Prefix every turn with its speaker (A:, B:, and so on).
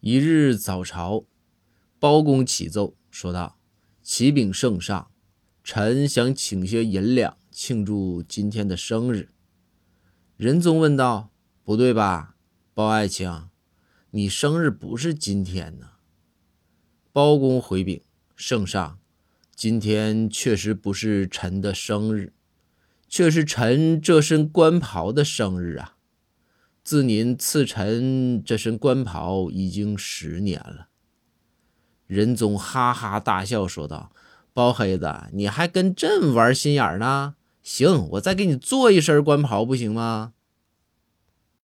A: 一日早朝，包公启奏说道：“启禀圣上，臣想请些银两庆祝今天的生日。”仁宗问道：“不对吧，包爱卿，你生日不是今天呢？”包公回禀圣上：“今天确实不是臣的生日。”却是臣这身官袍的生日啊！自您赐臣这身官袍已经十年了。仁宗哈哈大笑说道：“包黑子，你还跟朕玩心眼呢？行，我再给你做一身官袍，不行吗？”